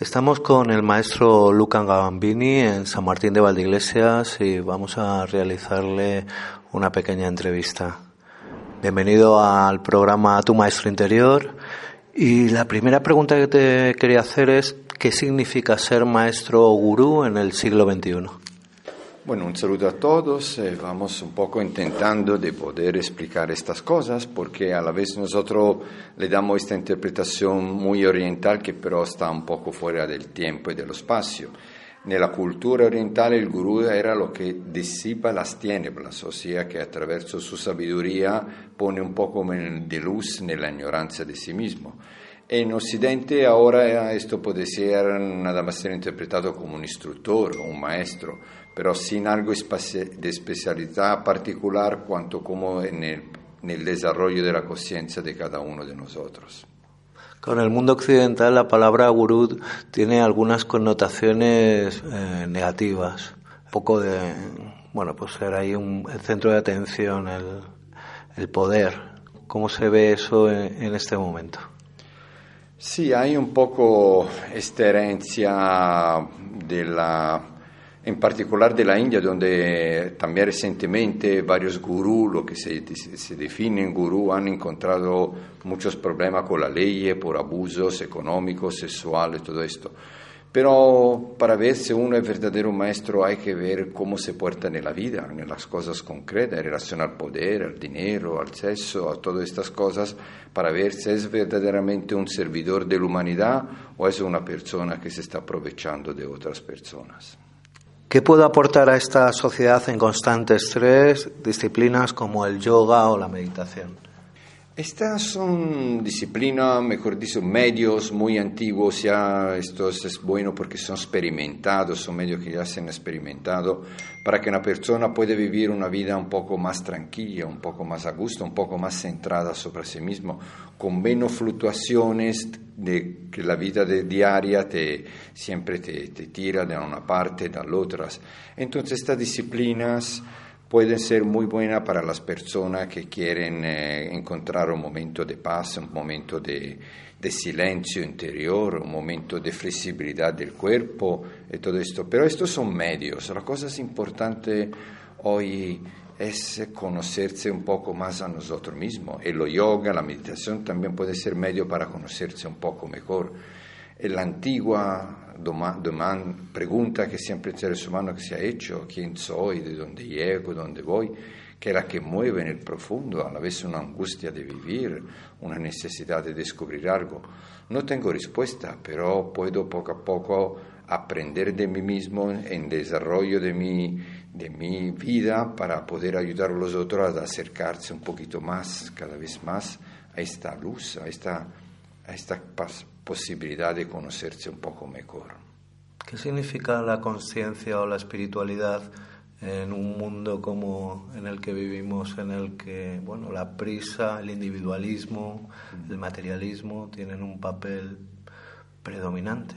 Estamos con el maestro Luca Gambini en San Martín de Valdeiglesias y vamos a realizarle una pequeña entrevista. Bienvenido al programa Tu Maestro Interior. Y la primera pregunta que te quería hacer es, ¿qué significa ser maestro o gurú en el siglo XXI? Bueno, un saludo a todos. Eh, vamos un poco intentando de poder explicar estas cosas porque a la vez nosotros le damos esta interpretación muy oriental que pero está un poco fuera del tiempo y del espacio. Nella cultura orientale il guru era lo che dissipa las tinieblas, ossia che attraverso su sabiduría pone un poco de luz nella ignoranza di sí mismo. E in Occidente ora questo può essere nada más ser interpretato come un istruttore, un maestro, però sin algo di specialità particolare quanto come nel, nel desarrollo della coscienza di cada uno di noi. Con el mundo occidental la palabra gurú tiene algunas connotaciones eh, negativas. Un poco de, bueno, pues ser ahí un, el centro de atención, el, el poder. ¿Cómo se ve eso en, en este momento? Sí, hay un poco esta herencia de la en particular de la India, donde también recientemente varios gurús, lo que se, se definen gurú, han encontrado muchos problemas con la ley por abusos económicos, sexuales, todo esto. Pero para ver si uno es verdadero maestro hay que ver cómo se porta en la vida, en las cosas concretas, en relación al poder, al dinero, al sexo, a todas estas cosas, para ver si es verdaderamente un servidor de la humanidad o es una persona que se está aprovechando de otras personas. ¿Qué puede aportar a esta sociedad en constante estrés disciplinas como el yoga o la meditación? Estas son disciplinas, mejor dicho, medios muy antiguos, ya esto es bueno porque son experimentados, son medios que ya se han experimentado, para que una persona pueda vivir una vida un poco más tranquila, un poco más a gusto, un poco más centrada sobre sí mismo, con menos fluctuaciones de que la vida de, diaria te, siempre te, te tira de una parte, de la otra. Entonces estas disciplinas pueden ser muy buenas para las personas que quieren eh, encontrar un momento de paz, un momento de, silencio interior, un momento de flexibilidad del cuerpo y todo esto. Pero estos son medios. La cosa importante hoy es conocerse un poco más a nosotros mismos. El yoga, la meditación también puede ser medio para conocerse un poco mejor. La antigua pregunta que siempre el ser humano se ha hecho, quién soy, de dónde llego, dónde voy, que es la que mueve en el profundo, a la vez una angustia de vivir, una necesidad de descubrir algo. No tengo respuesta, pero puedo poco a poco aprender de mí mismo en desarrollo de mi, de mi vida para poder ayudar a los otros a acercarse un poquito más, cada vez más, a esta luz, a esta, a esta paz posibilidad de conocerse un poco mejor. ¿Qué significa la conciencia o la espiritualidad en un mundo como en el que vivimos, en el que bueno, la prisa, el individualismo, el materialismo tienen un papel predominante?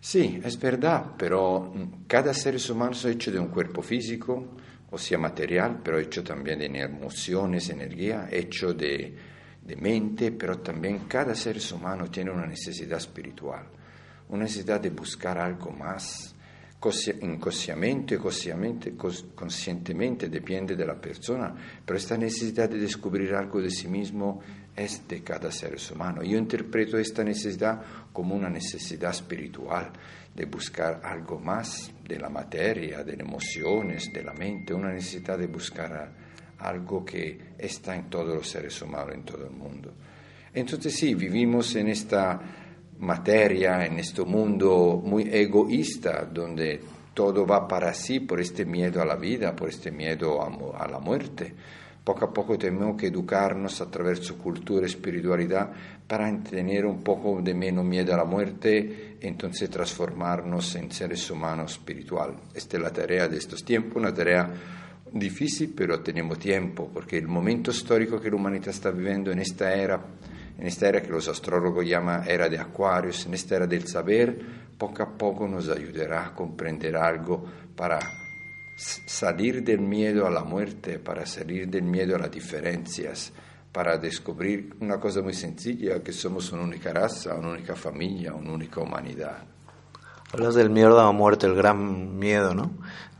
Sí, es verdad, pero cada ser humano es hecho de un cuerpo físico, o sea, material, pero hecho también de emociones, energía, hecho de de mente, pero también cada ser humano tiene una necesidad espiritual, una necesidad de buscar algo más. Inconscientemente, conscientemente, conscientemente depende de la persona, pero esta necesidad de descubrir algo de sí mismo es de cada ser humano. Yo interpreto esta necesidad como una necesidad espiritual, de buscar algo más de la materia, de las emociones, de la mente, una necesidad de buscar algo que está en todos los seres humanos, en todo el mundo. Entonces sí, vivimos en esta materia, en este mundo muy egoísta, donde todo va para sí por este miedo a la vida, por este miedo a, la muerte. Poco a poco tenemos que educarnos a través de cultura y espiritualidad para tener un poco de menos miedo a la muerte, entonces transformarnos en seres humanos espirituales. Esta es la tarea de estos tiempos, una tarea difícil, pero tenemos tiempo, porque el momento histórico que la humanidad está viviendo en esta era, en esta era que los astrólogos llaman era de Acuarios, en esta era del saber, poco a poco nos ayudará a comprender algo para salir del miedo a la muerte, para salir del miedo a las diferencias, para descubrir una cosa muy sencilla, que somos una única raza, una única familia, una única humanidad. Hablas del miedo a la muerte, el gran miedo ¿no?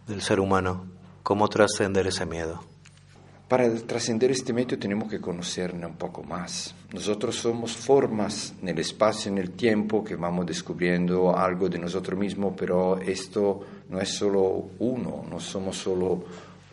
del ser humano. ¿Cómo trascender ese miedo? Para trascender este miedo tenemos que conocernos un poco más. Nosotros somos formas en el espacio, en el tiempo, que vamos descubriendo algo de nosotros mismos, pero esto no es solo uno, no somos solo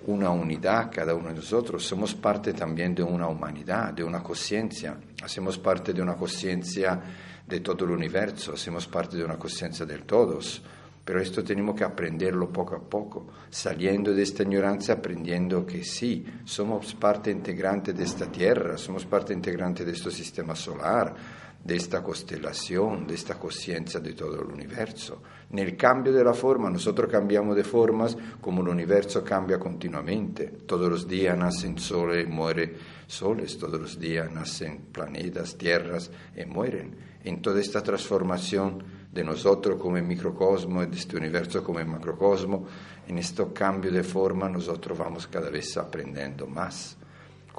una unidad cada uno de nosotros, somos parte también de una humanidad, de una conciencia, hacemos parte de una conciencia de todo el universo, hacemos parte de una conciencia de todos, pero esto tenemos que aprenderlo poco a poco, saliendo de esta ignorancia, aprendiendo que sí, somos parte integrante de esta tierra, somos parte integrante de este sistema solar, de esta constelación, de esta conciencia de todo el universo. En el cambio de la forma, nosotros cambiamos de formas como el universo cambia continuamente. Todos los días nacen soles y mueren soles, todos los días nacen planetas, tierras y mueren. En toda esta transformación de nosotros como microcosmo y de este universo como macrocosmo, en este cambio de forma nosotros vamos cada vez aprendiendo más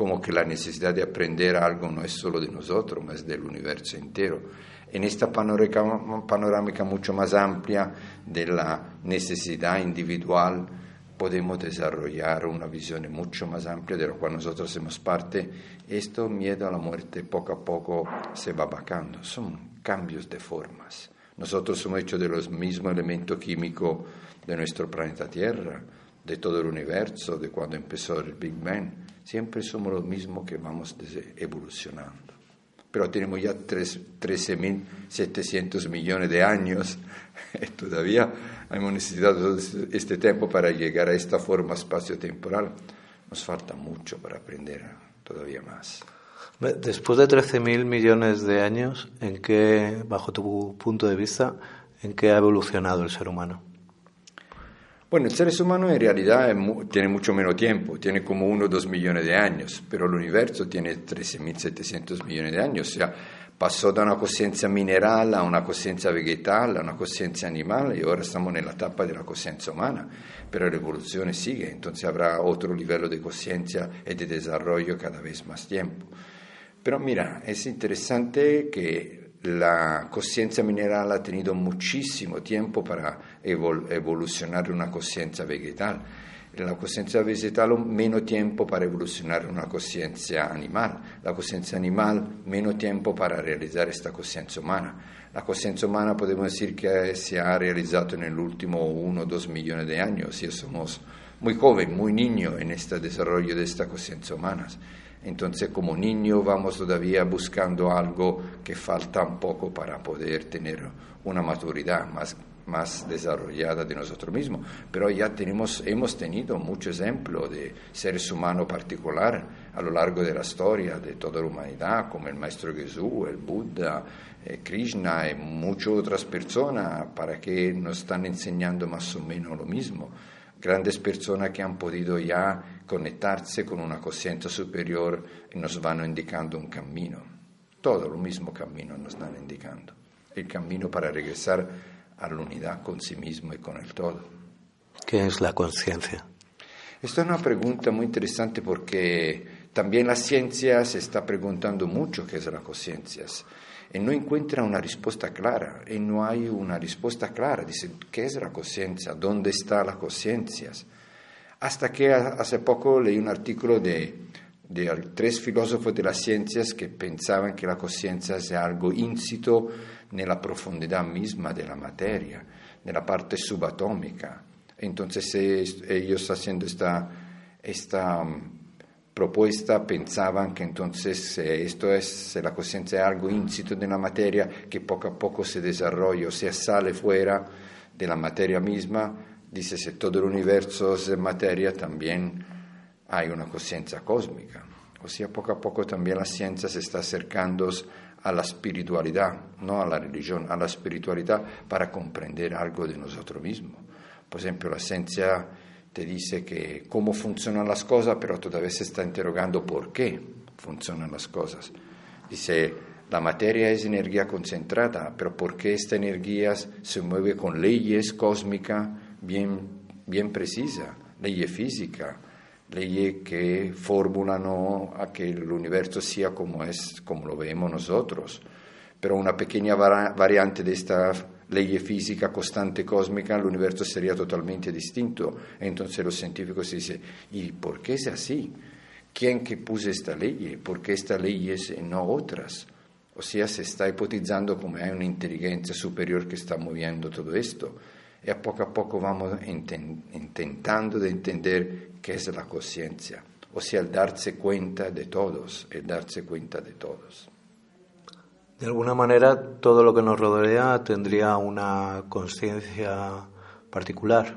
como que la necesidad de aprender algo no es solo de nosotros, es del universo entero. En esta panorámica mucho más amplia de la necesidad individual, podemos desarrollar una visión mucho más amplia de la cual nosotros somos parte. Esto, miedo a la muerte, poco a poco se va bajando. Son cambios de formas. Nosotros somos hechos de los mismos elementos químicos de nuestro planeta Tierra, de todo el universo, de cuando empezó el Big Bang siempre somos los mismos que vamos evolucionando. Pero tenemos ya 13.700 millones de años y todavía hemos necesitado este tiempo para llegar a esta forma espacio-temporal. Nos falta mucho para aprender todavía más. Después de 13.000 millones de años, ¿en qué, bajo tu punto de vista, en qué ha evolucionado el ser humano? Bueno, el ser humano en realidad tiene mucho menos tiempo, tiene como uno o dos millones de años, pero el universo tiene 13.700 millones de años, o sea, pasó de una conciencia mineral a una conciencia vegetal, a una conciencia animal y ahora estamos en la etapa de la conciencia humana, pero la evolución sigue, entonces habrá otro nivel de conciencia y de desarrollo cada vez más tiempo. Pero mira, es interesante que la conciencia mineral ha tenido muchísimo tiempo para evolucionar una conciencia vegetal. La conciencia vegetal menos tiempo para evolucionar una conciencia animal. La conciencia animal menos tiempo para realizar esta conciencia humana. La conciencia humana podemos decir que se ha realizado en el último uno o dos millones de años. Y somos muy jóvenes, muy niños en este desarrollo de esta conciencia humana. Entonces como niño vamos todavía buscando algo que falta un poco para poder tener una maturidad más, más desarrollada de nosotros mismos. Pero ya tenemos, hemos tenido muchos ejemplos de seres humanos particulares a lo largo de la historia de toda la humanidad, como el Maestro Jesús, el Buda, eh, Krishna y muchas otras personas, para que nos están enseñando más o menos lo mismo grandes personas que han podido ya conectarse con una conciencia superior y nos van indicando un camino. Todo el mismo camino nos están indicando. El camino para regresar a la unidad con sí mismo y con el todo. ¿Qué es la conciencia? Esta es una pregunta muy interesante porque también la ciencia se está preguntando mucho qué es la conciencia no encuentra una respuesta clara, y no hay una respuesta clara. Dice, ¿qué es la conciencia? ¿Dónde está la conciencia? Hasta que hace poco leí un artículo de, de tres filósofos de las ciencias que pensaban que la conciencia es algo íncito la profundidad misma de la materia, la parte subatómica. Entonces ellos haciendo esta, esta propuesta pensaban que entonces eh, esto es la conciencia es algo íncito de la materia que poco a poco se desarrolla, o sea, sale fuera de la materia misma. Dice, si todo el universo es materia, también hay una conciencia cósmica. O sea, poco a poco también la ciencia se está acercando a la espiritualidad, no a la religión, a la espiritualidad para comprender algo de nosotros mismos. Por ejemplo, la ciencia te dice que cómo funcionan las cosas, pero todavía se está interrogando por qué funcionan las cosas. Dice, la materia es energía concentrada, pero ¿por qué esta energía se mueve con leyes cósmicas bien, bien precisas, leyes físicas? leyes que formulan a que el universo sea como es, como lo vemos nosotros. Pero una pequeña variante de esta ley física constante cósmica, el universo sería totalmente distinto. Entonces los científicos dicen, ¿y por qué es así? ¿Quién que puso esta ley? ¿Por qué esta ley es y no otras? O sea, se está hipotizando como hay una inteligencia superior que está moviendo todo esto. Y a poco a poco vamos intentando de entender qué es la conciencia. O sea, el darse cuenta de todos, el darse cuenta de todos. De alguna manera, todo lo que nos rodea tendría una conciencia particular.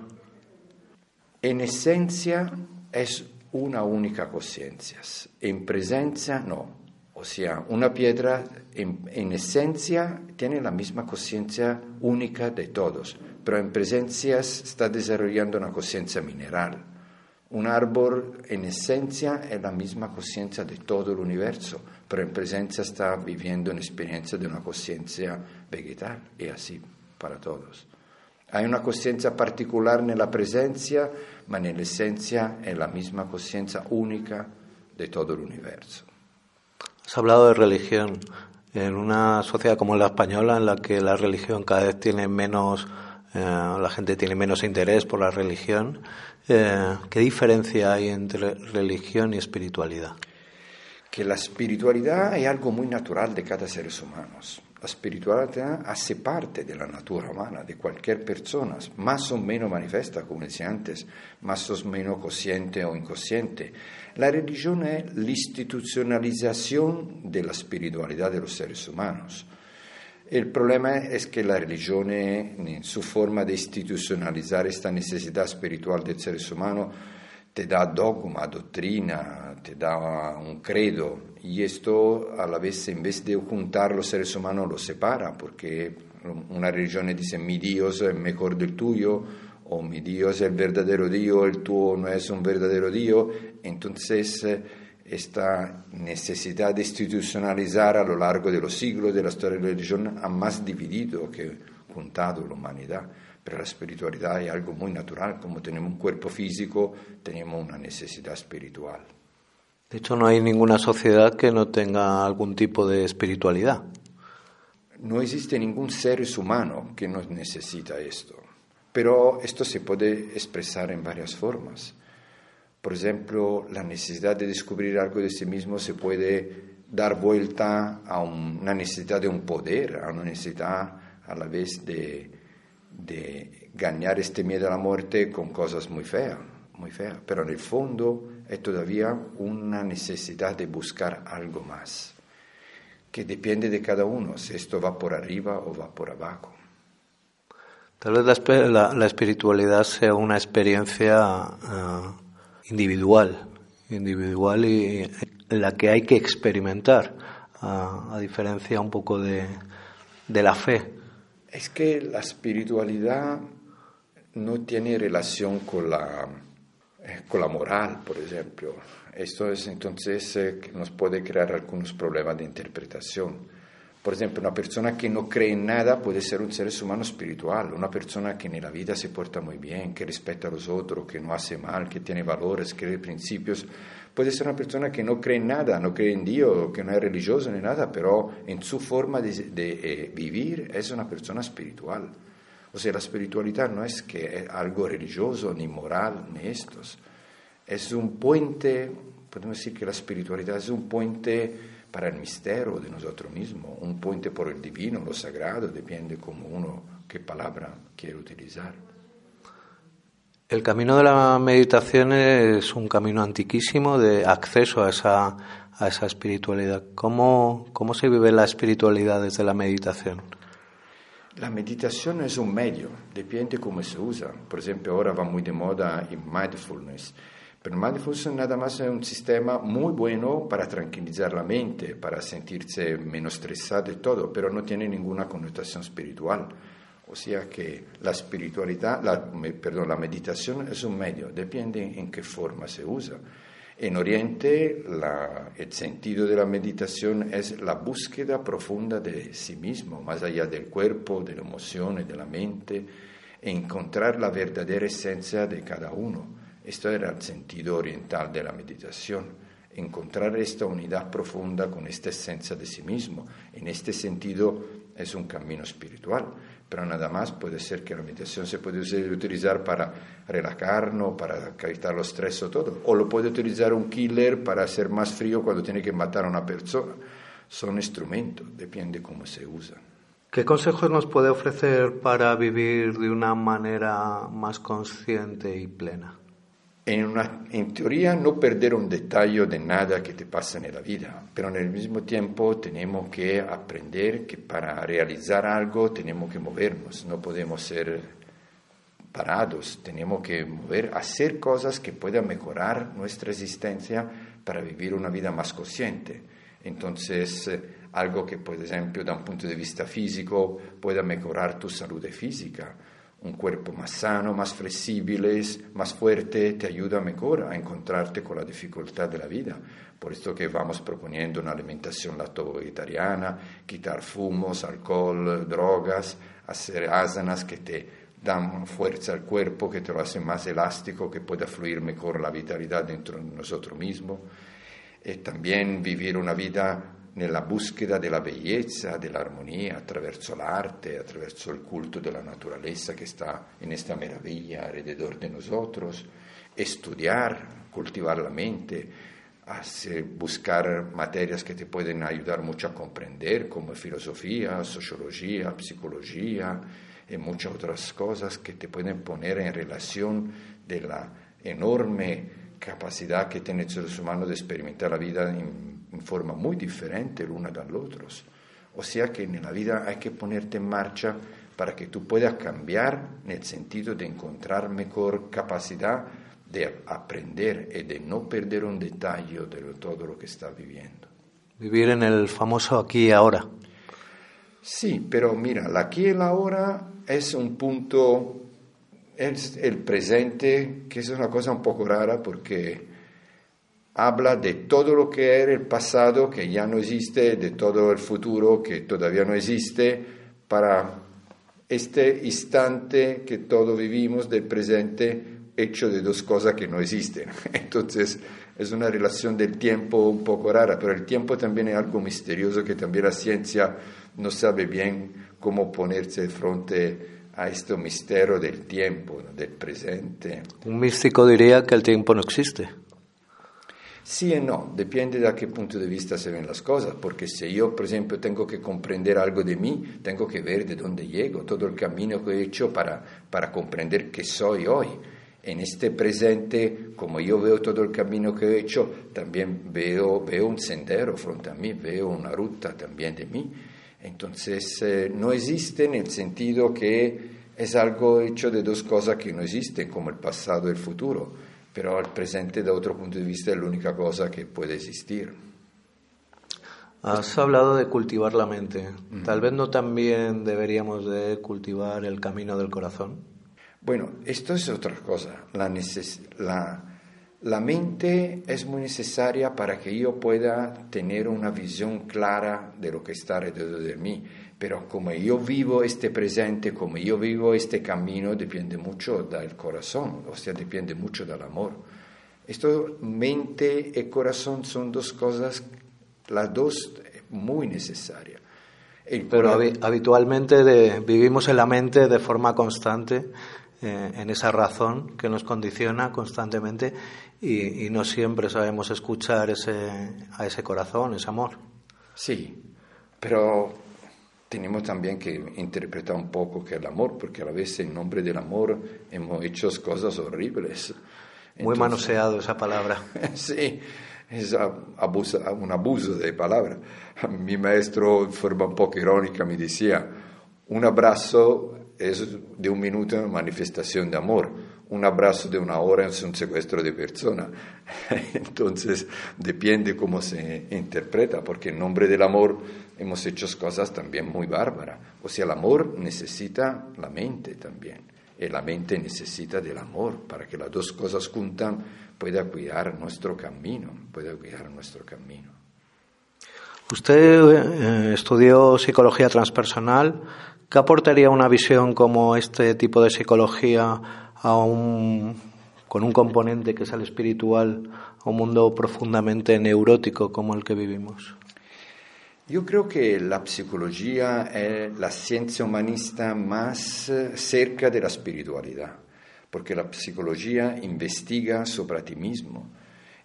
En esencia es una única conciencia, en presencia no. O sea, una piedra en, esencia tiene la misma conciencia única de todos, pero en presencia está desarrollando una conciencia mineral. Un árbol en esencia es la misma conciencia de todo el universo, pero en presencia está viviendo una experiencia de una conciencia vegetal y así para todos. Hay una conciencia particular en la presencia, ma esencia es la misma conciencia única de todo el universo. Has hablado de religión. En una sociedad como la española, en la que la religión cada vez tiene menos, eh, la gente tiene menos interés por la religión, eh, ¿qué diferencia hay entre religión y espiritualidad? Que la espiritualidad es algo muy natural de cada ser humano. La espiritualidad hace parte de la natura humana, de cualquier persona, más o menos manifiesta, como decía antes, más o menos consciente o inconsciente. La religión es la institucionalización de la espiritualidad de los seres humanos. El problema es que la religión, en su forma de institucionalizar esta necesidad espiritual del ser humano, te da dogma, doctrina, te da un credo, y esto a la vez, en vez de juntar los seres humanos, los separa, porque una religión dice mi Dios es mejor del tuyo, o mi Dios es el verdadero Dios, el tuyo no es un verdadero Dios. Entonces, esta necesidad de institucionalizar a lo largo de los siglos de la historia de la religión ha más dividido que juntado la humanidad. Pero la espiritualidad es algo muy natural, como tenemos un cuerpo físico, tenemos una necesidad espiritual. De hecho, no hay ninguna sociedad que no tenga algún tipo de espiritualidad. No existe ningún ser humano que no necesita esto, pero esto se puede expresar en varias formas. Por ejemplo, la necesidad de descubrir algo de sí mismo se puede dar vuelta a una necesidad de un poder, a una necesidad a la vez de, de ganar este miedo a la muerte con cosas muy feas, muy feas. Pero en el fondo es todavía una necesidad de buscar algo más, que depende de cada uno, si esto va por arriba o va por abajo. Tal vez la, espiritualidad sea una experiencia eh, individual, individual y la que hay que experimentar, a diferencia un poco de, de la fe. Es que la espiritualidad no tiene relación con la eh, con la moral, por ejemplo. Esto es entonces eh, nos puede crear algunos problemas de interpretación. Por ejemplo, una persona que no cree en nada puede ser un ser humano espiritual, una persona que en la vida se porta muy bien, que respeta a los otros, que no hace mal, que tiene valores, que tiene principios. Puede ser una persona que no cree en nada, no cree en Dios, que no es religioso ni nada, pero en su forma de, eh, vivir es una persona espiritual. O sea, la espiritualidad no es que es algo religioso, ni moral, ni estos. Es un puente, podemos decir que la espiritualidad es un puente para el misterio de nosotros mismos, un puente por el divino, lo sagrado, depende como uno qué palabra quiere utilizar. El camino de la meditación es un camino antiquísimo de acceso a esa, a esa espiritualidad. ¿Cómo, ¿Cómo se vive la espiritualidad desde la meditación? La meditación es un medio, depende cómo se usa. Por ejemplo, ahora va muy de moda el mindfulness. Pero mindfulness nada más es un sistema muy bueno para tranquilizar la mente, para sentirse menos estresado y todo, pero no tiene ninguna connotación espiritual. O sea que la espiritualidad, la, perdón, la meditación es un medio, depende en qué forma se usa. En Oriente el sentido de la meditación es la búsqueda profunda de sí mismo, más allá del cuerpo, de la emoción, de la mente, e encontrar la verdadera esencia de cada uno. Esto era el sentido oriental de la meditación, encontrar esta unidad profunda con esta esencia de sí mismo. En este sentido es un camino espiritual, pero nada más puede ser que la meditación se puede utilizar para relajarnos, para quitar los estrés o todo, o lo puede utilizar un killer para hacer más frío cuando tiene que matar a una persona. Son instrumentos, depende cómo se usan. ¿Qué consejos nos puede ofrecer para vivir de una manera más consciente y plena? En, una, en, teoría no perder un detalle de nada que te pasa en la vida, pero al mismo tiempo tenemos que aprender que para realizar algo tenemos que movernos, no podemos ser parados, tenemos que mover, hacer cosas que puedan mejorar nuestra existencia para vivir una vida más consciente. Entonces, eh, algo que, por ejemplo, da un punto de vista físico, pueda mejorar tu salud física un cuerpo más sano, más flexible, más fuerte, te ayuda mejor a encontrarte con la dificultad de la vida. Por esto que vamos proponiendo una alimentación lacto-vegetariana, quitar fumos, alcohol, drogas, hacer asanas que te dan fuerza al cuerpo, que te lo hacen más elástico, que pueda fluir mejor la vitalidad dentro de nosotros mismos. Y también vivir una vida nella búsqueda della bellezza, dell'armonia attraverso l'arte, attraverso il culto della naturaleza che sta in questa meraviglia alrededor de nosotros, estudiar, cultivar la mente, hacer, buscar materias que te pueden ayudar mucho a comprender, como filosofía, sociología, psicología y muchas otras cosas que te pueden poner en relación de la enorme capacidad que tiene el ser humano de experimentar la vida en in forma muy diferente l'una dall'altro. O sea que en la vida hay que ponerte en marcha para que tú puedas cambiar en el sentido de encontrar mejor capacidad de aprender y de no perder un detalle de todo lo que está viviendo. Vivir en el famoso aquí y ahora. Sí, pero mira, el aquí y el ahora es un punto, es el presente, que es una cosa un poco rara porque habla de todo lo que era el pasado que ya no existe, de todo el futuro que todavía no existe, para este instante que todos vivimos del presente hecho de dos cosas que no existen. Entonces es una relación del tiempo un poco rara, pero el tiempo también es algo misterioso que también la ciencia no sabe bien cómo ponerse frente a este misterio del tiempo, del presente. Un místico diría que el tiempo no existe. Sí y no, depende de a qué punto de vista se ven las cosas, porque si yo, por ejemplo, tengo que comprender algo de mí, tengo que ver de dónde llego, todo el camino que he hecho para, para comprender qué soy hoy. En este presente, como yo veo todo el camino que he hecho, también veo, veo un sendero frente a mí, veo una ruta también de mí. Entonces, eh, no existe en el sentido que es algo hecho de dos cosas que no existen, como el pasado y el futuro pero el presente da otro punto de vista es la única cosa que puede existir. Has hablado de cultivar la mente. Tal vez no también deberíamos de cultivar el camino del corazón. Bueno, esto es otra cosa. La, la, la mente es muy necesaria para que yo pueda tener una visión clara de lo que está alrededor de mí pero como yo vivo este presente, como yo vivo este camino, depende mucho del corazón, o sea, depende mucho del amor. Esto, mente y corazón son dos cosas, las dos muy necesarias. pero habitualmente vivimos en la mente de forma constante, eh, en esa razón que nos condiciona constantemente y, y no siempre sabemos escuchar ese, a ese corazón, ese amor. Sí, pero tenemos también que interpretar un poco qué es el amor, porque a veces en nombre del amor hemos hecho cosas horribles. Muy manoseado esa palabra. sí, es abuso, un abuso de palabra. Mi maestro, de forma un poco irónica, me decía, un abrazo es de un minuto una manifestación de amor, un abrazo de una hora es un secuestro de persona. Entonces, depende cómo se interpreta, porque en nombre del amor hemos hecho cosas también muy bárbaras. O sea, el amor necesita la mente también, y la mente necesita del amor para que las dos cosas juntan pueda cuidar nuestro camino, pueda cuidar nuestro camino. Usted eh, estudió psicología transpersonal. ¿Qué aportaría una visión como este tipo de psicología a un con un componente que es el espiritual a un mundo profundamente neurótico como el que vivimos? Yo creo que la psicología es la ciencia humanista más eh, cerca de la espiritualidad, porque la psicología investiga sobre ti mismo.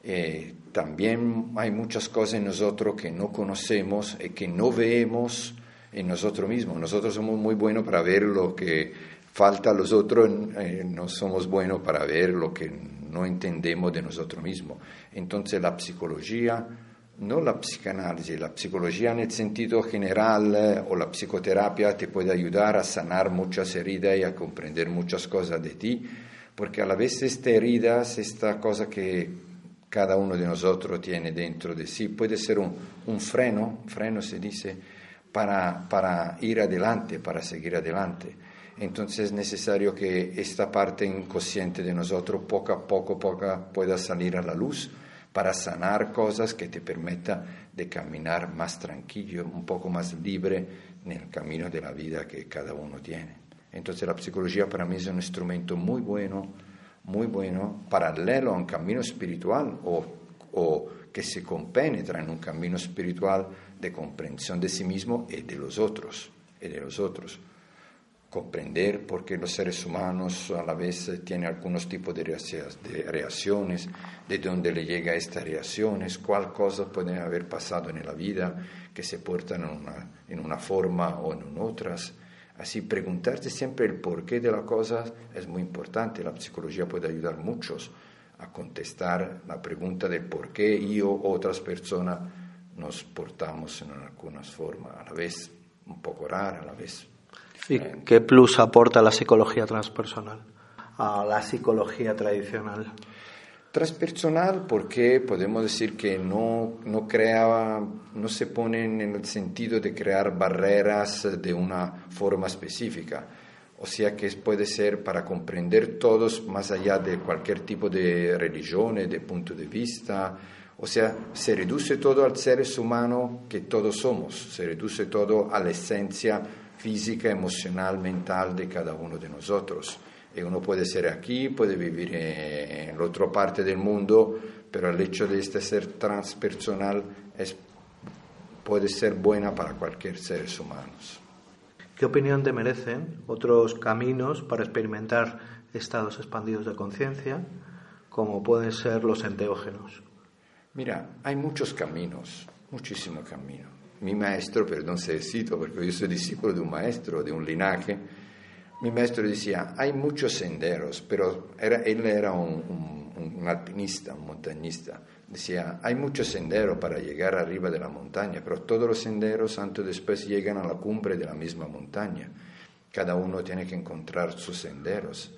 Eh, también hay muchas cosas en nosotros que no conocemos y que no vemos en nosotros mismos. Nosotros somos muy buenos para ver lo que falta a los otros, eh, no somos buenos para ver lo que no entendemos de nosotros mismos. Entonces la psicología no la psicanálisis, la psicología en el sentido general o la psicoterapia te puede ayudar a sanar muchas heridas y a comprender muchas cosas de ti, porque a la vez esta herida, esta cosa que cada uno de nosotros tiene dentro de sí, puede ser un, un freno, freno se dice, para, para ir adelante, para seguir adelante. Entonces es necesario que esta parte inconsciente de nosotros poco a poco, poco pueda salir a la luz para sanar cosas que te permita de caminar más tranquilo, un poco más libre en el camino de la vida que cada uno tiene. Entonces la psicología para mí es un instrumento muy bueno, muy bueno, paralelo a un camino espiritual o, o que se compenetra en un camino espiritual de comprensión de sí mismo y de los otros, y de los otros comprender por qué los seres humanos a la vez tienen algunos tipos de reacciones, de dónde le llega estas reacciones, cuál cosas pueden haber pasado en la vida que se portan en una, en una forma o en otras. Así, preguntarse siempre el porqué de las cosas es muy importante. La psicología puede ayudar a muchos a contestar la pregunta del por qué yo o otras personas nos portamos en algunas formas, a la vez un poco rara, a la vez ¿Y qué plus aporta la psicología transpersonal a la psicología tradicional? Transpersonal porque podemos decir que no, no, crea, no se pone en el sentido de crear barreras de una forma específica. O sea que puede ser para comprender todos más allá de cualquier tipo de religión, de punto de vista. O sea, se reduce todo al ser humano que todos somos, se reduce todo a la esencia física, emocional, mental de cada uno de nosotros. Y uno puede ser aquí, puede vivir en la otra parte del mundo, pero el hecho de este ser transpersonal es, puede ser buena para cualquier ser humano. ¿Qué opinión te merecen otros caminos para experimentar estados expandidos de conciencia, como pueden ser los enteógenos? Mira, hay muchos caminos, muchísimos caminos mi maestro, perdón se cito porque yo soy discípulo de un maestro, de un linaje, mi maestro decía, hay muchos senderos, pero era, él era un, alpinista, un montañista. Decía, hay muchos senderos para llegar arriba de la montaña, pero todos los senderos antes o después llegan a la cumbre de la misma montaña. Cada uno tiene que encontrar sus senderos.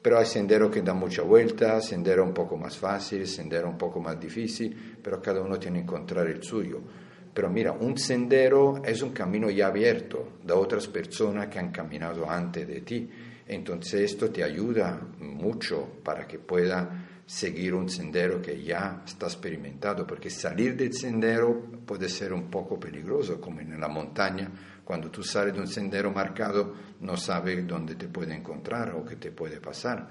Pero hay senderos que dan mucha vuelta, senderos un poco más fáciles, senderos un poco más difíciles, pero cada uno tiene que encontrar el suyo. Pero mira, un sendero es un camino ya abierto de otras personas que han caminado antes de ti. Entonces esto te ayuda mucho para que pueda seguir un sendero que ya está experimentado, porque salir del sendero puede ser un poco peligroso, como en la montaña, cuando tú sales de un sendero marcado no sabes dónde te puede encontrar o qué te puede pasar.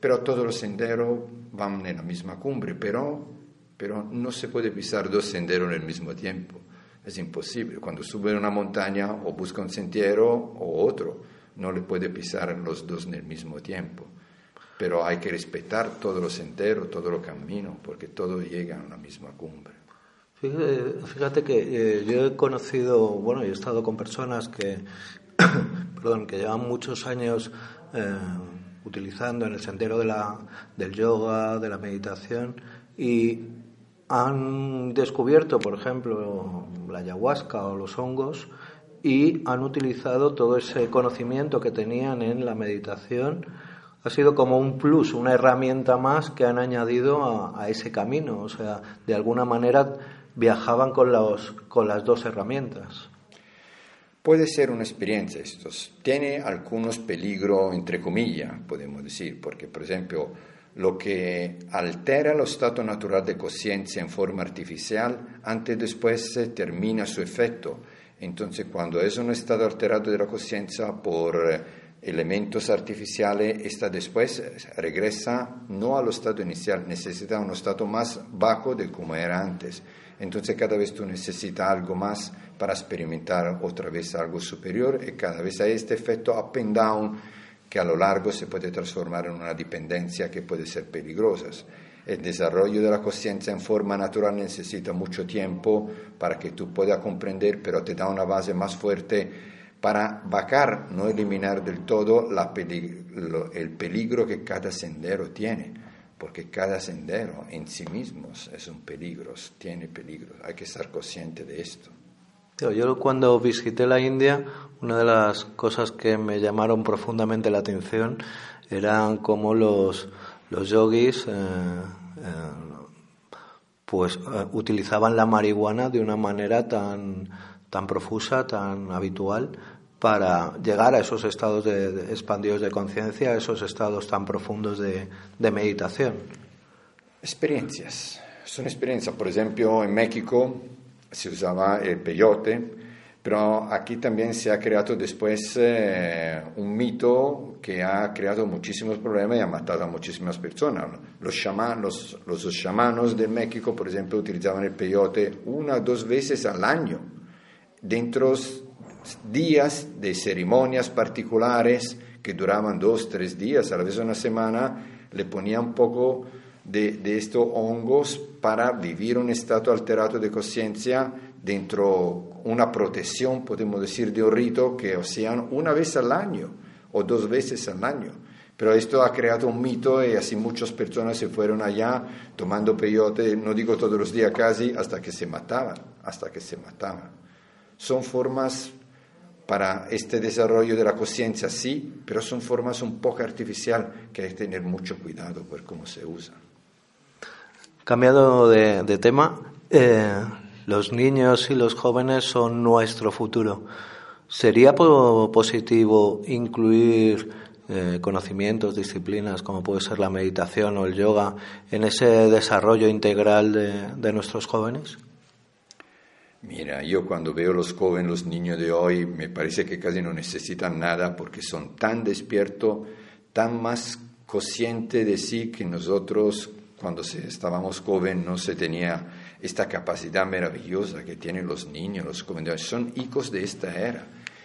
Pero todos los senderos van en la misma cumbre, pero pero no se puede pisar dos senderos en el mismo tiempo. Es imposible. Cuando sube una montaña o busca un sendero o otro, no le puede pisar los dos en el mismo tiempo. Pero hay que respetar todos los senderos, todos los caminos, porque todo llega a la misma cumbre. Fíjate que eh, yo he conocido, bueno, he estado con personas que, perdón, que llevan muchos años eh, utilizando en el sendero de la, del yoga, de la meditación, y han descubierto, por ejemplo, la ayahuasca o los hongos y han utilizado todo ese conocimiento que tenían en la meditación. Ha sido como un plus, una herramienta más que han añadido a, ese camino. O sea, de alguna manera viajaban con, los, con las dos herramientas. Puede ser una experiencia esto. Tiene algunos peligros, entre comillas, podemos decir, porque, por ejemplo, lo que altera lo stato natural de conciencia en forma artificial, antes o después termina su efecto. Entonces, cuando es un estado alterado de la conciencia por elementos artificiales, esta después regresa no al estado inicial, necesita un estado más bajo de como era antes. Entonces cada vez tú necesitas algo más para experimentar otra vez algo superior y cada vez hay este efecto up and down que a lo largo se puede transformar en una dependencia que puede ser peligrosa. El desarrollo de la conciencia en forma natural necesita mucho tiempo para que tú puedas comprender, pero te da una base más fuerte para vacar, no eliminar del todo el peligro que cada sendero tiene, porque cada sendero en sí mismo es un peligro, tiene peligro, hay que estar consciente de esto. Yo cuando visité la India, una de las cosas que me llamaron profundamente la atención eran cómo los los yogis eh, eh, pues eh, utilizaban la marihuana de una manera tan, tan profusa, tan habitual, para llegar a esos estados de, expandidos de conciencia, a esos estados tan profundos de, de meditación. Experiencias, son experiencias. Por ejemplo, en México se usaba el peyote, pero aquí también se ha creado después eh, un mito que ha creado muchísimos problemas y ha matado a muchísimas personas. Los, chamanos, los, chamanos de México, por ejemplo, utilizaban el peyote una o dos veces al año, dentro días de ceremonias particulares que duraban dos, tres días, a la vez una semana, le ponían un poco de, de estos hongos para vivir un estado alterado de conciencia dentro una protección, podemos decir, de un rito que hacían una vez al año o dos veces al año. Pero esto ha creado un mito y así muchas personas se fueron allá tomando peyote, no digo todos los días casi, hasta que se mataban, hasta que se mataban. Son formas para este desarrollo de la conciencia, sí, pero son formas un poco artificial que hay que tener mucho cuidado por cómo se usan. Cambiando de, tema, eh, los niños y los jóvenes son nuestro futuro. ¿Sería positivo incluir eh, conocimientos, disciplinas como puede ser la meditación o el yoga en ese desarrollo integral de, nuestros jóvenes? Mira, yo cuando veo los jóvenes, los niños de hoy, me parece que casi no necesitan nada porque son tan despiertos, tan más conscientes de sí que nosotros cuando estábamos jóvenes no se tenía esta capacidad maravillosa que tienen los niños, los jóvenes, son hijos de esta era.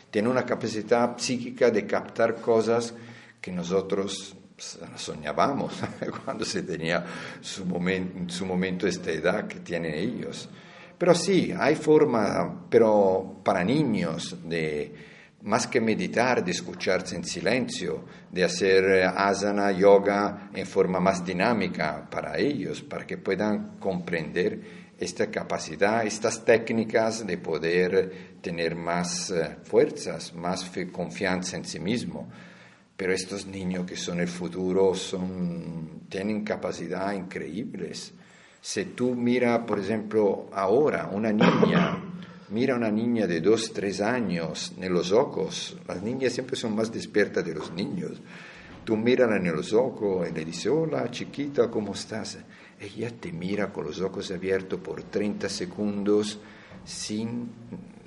Tienen una capacidad psíquica de captar cosas que nosotros soñábamos cuando se tenía su momento, su momento esta edad que tienen ellos. Pero sí, hay forma, pero para niños, de más que meditar, de escucharse en silencio, de hacer asana, yoga en forma más dinámica para ellos, para que puedan comprender esta capacidad, estas técnicas de poder tener más eh, fuerzas, más confianza en sí mismo. Pero estos niños que son el futuro son, tienen capacidades increíbles. Si tú mira, por ejemplo, ahora una niña, mira una niña de dos, tres años en los ojos, las niñas siempre son más despiertas de los niños. Tú miras en los ojos y le dices, hola chiquita, ¿cómo estás? ella te mira con los ojos abiertos por 30 segundos sin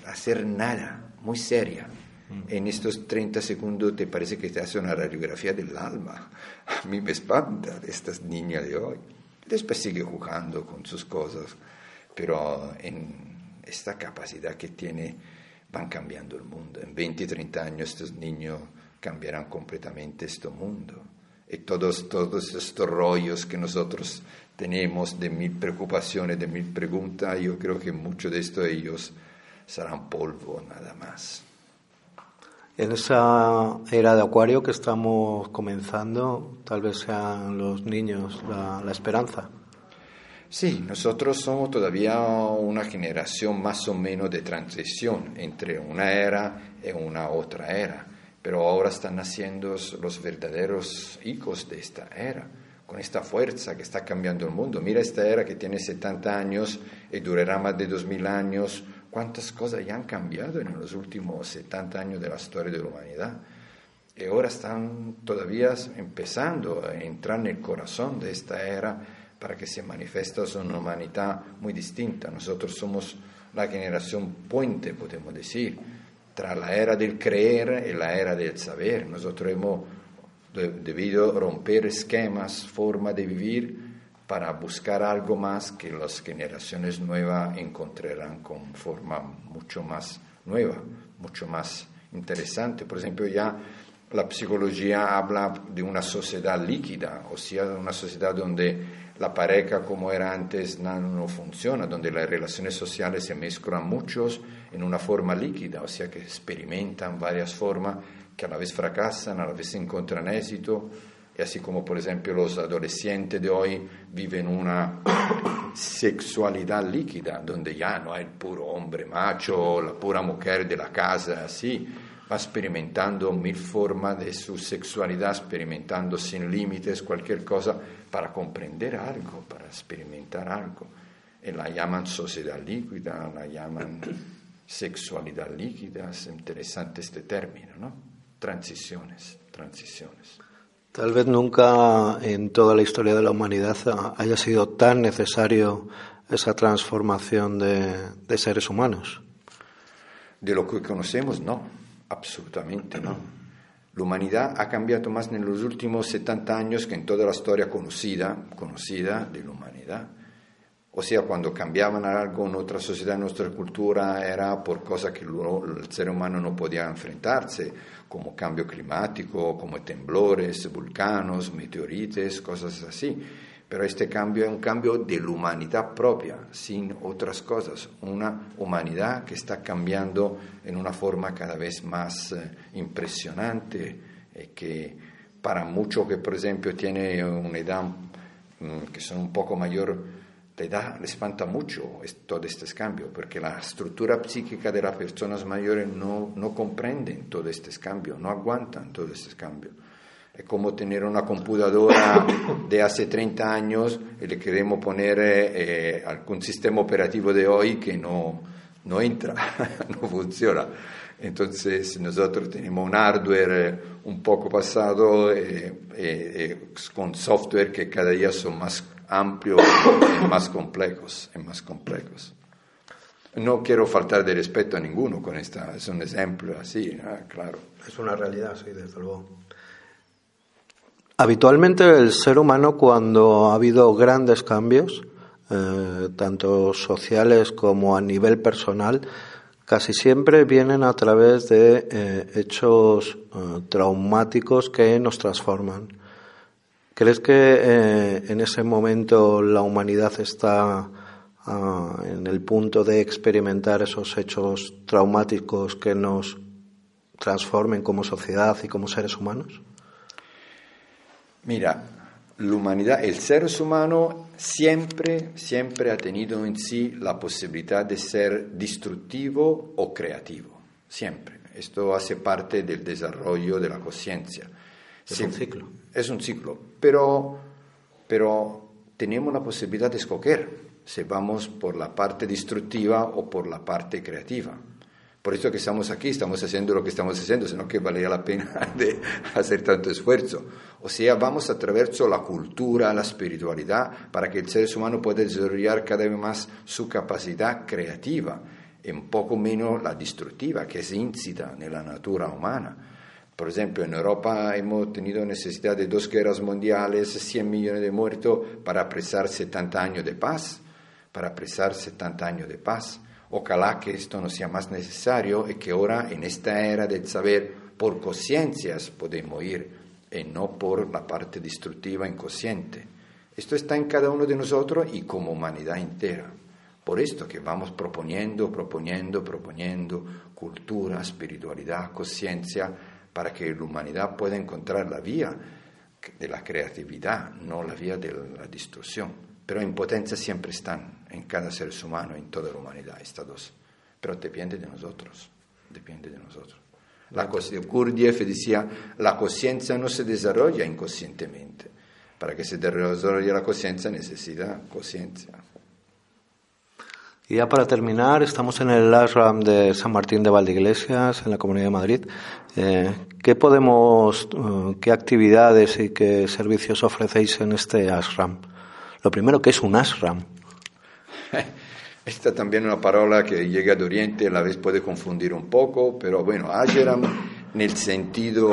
hacer nada, muy seria. Mm. En estos 30 segundos te parece que te hace una radiografía del alma. A mí me espanta de estas niñas de hoy. Después sigue jugando con sus cosas, pero en esta capacidad que tiene van cambiando el mundo. En 20, 30 años estos niños cambiarán completamente este mundo. Y todos, todos estos rollos que nosotros tenemos de mil preocupaciones, de mil preguntas, yo creo que mucho de esto ellos serán polvo nada más. En esa era de acuario que estamos comenzando, tal vez sean los niños la, la esperanza. Sí, nosotros somos todavía una generación más o menos de transición entre una era y una otra era, pero ahora están naciendo los verdaderos hijos de esta era con esta fuerza que está cambiando el mundo. Mira esta era que tiene 70 años y durará más de 2000 años. ¿Cuántas cosas ya han cambiado en los últimos 70 años de la historia de la humanidad? Y ahora están todavía empezando a entrar en el corazón de esta era para que se manifieste una humanidad muy distinta. Nosotros somos la generación puente, podemos decir. tra la era del creer y la era del saber. Nosotros hemos debido romper esquemas, forma de vivir para buscar algo más que las generaciones nuevas encontrarán con forma mucho más nueva, mucho más interesante. Por ejemplo, ya la psicología habla de una sociedad líquida, o sea, una sociedad donde la pareja como era antes no, no, funciona, donde las relaciones sociales se mezclan muchos en una forma líquida, o sea, que experimentan varias formas que a la vez fracasan, a la vez encuentran éxito, y así como por ejemplo los adolescentes de hoy viven una sexualidad líquida, donde ya no hay el puro hombre macho, la pura mujer de la casa, así, experimentando mil formas de su sexualidad, experimentando sin límites cualquier cosa para comprender algo, para experimentar algo. Y la llaman sociedad líquida, la llaman sexualidad líquida, es interesante este término, ¿no? Transiciones, transiciones. Tal vez nunca en toda la historia de la humanidad haya sido tan necesario esa transformación de, de seres humanos. De lo que conocemos, no, absolutamente no. La humanidad ha cambiado más en los últimos 70 años que en toda la historia conocida, conocida de la humanidad. O sea, cuando cambiaban algo en otra sociedad, en nuestra cultura, era por cosas que el ser humano no podía enfrentarse, como cambio climático, como temblores, vulcanos, meteorites, cosas así. Pero este cambio es un cambio de la humanidad propia, sin otras cosas. Una humanidad que está cambiando en una forma cada vez más eh, impresionante, y que para muchos que, por ejemplo, tiene una edad mm, que son un poco mayor, le, da, le espanta mucho todo este cambio, porque la estructura psíquica de las personas mayores no, no comprenden todo este cambio, no aguantan todo este cambio. Es como tener una computadora de hace 30 años y le queremos poner eh, algún sistema operativo de hoy que no, no entra, no funciona. Entonces nosotros tenemos un hardware un poco pasado eh, eh, con software que cada día son más amplios y más complejos, y más complejos. No quiero faltar de respeto a ninguno con esta, es un ejemplo así, claro. Es una realidad, sí, desde luego. Habitualmente el ser humano cuando ha habido grandes cambios, eh, tanto sociales como a nivel personal, casi siempre vienen a través de eh, hechos eh, traumáticos que nos transforman. ¿Crees que en ese momento la humanidad está ah, en el punto de experimentar esos hechos traumáticos que nos transformen como sociedad y como seres humanos? Mira, la humanidad, el ser humano siempre, siempre ha tenido en sí la posibilidad de ser destructivo o creativo, siempre. Esto hace parte del desarrollo de la conciencia. Es un ciclo. Es un ciclo, pero, pero tenemos la posibilidad de escoger si vamos por la parte destructiva o por la parte creativa. Por eso que estamos aquí, estamos haciendo lo que estamos haciendo, sino que valía la pena de hacer tanto esfuerzo. O sea, vamos a de la cultura, la espiritualidad, para que el ser humano pueda desarrollar cada vez más su capacidad creativa, un poco menos la destructiva, que es íncita en la natura humana. Por ejemplo, en Europa hemos tenido necesidad de dos guerras mundiales, 100 millones de muertos para apresar 70 años de paz, para apresar 70 años de paz. Ojalá que esto no sea más necesario y que ahora en esta era del saber por conciencias podemos ir y no por la parte destructiva inconsciente. Esto está en cada uno de nosotros y como humanidad entera. Por esto que vamos proponiendo, proponiendo, proponiendo cultura, espiritualidad, conciencia, para que la humanidad pueda encontrar la vía de la creatividad, no la vía de la destrucción. Pero en potencia siempre están en cada ser humano, en toda la humanidad, estas dos. Pero depende de nosotros, depende de nosotros. La Gurdjieff decía, la conciencia no se desarrolla inconscientemente. Para que se desarrolle la conciencia necesita conciencia. Y ya para terminar, estamos en el ashram de San Martín de Valdeiglesias, en la Comunidad de Madrid. Eh, ¿Qué podemos, eh, qué actividades y qué servicios ofrecéis en este ashram? Lo primero, ¿qué es un ashram? Esta también es una palabra que llega de Oriente, a la vez puede confundir un poco, pero bueno, Asheram nel sentido,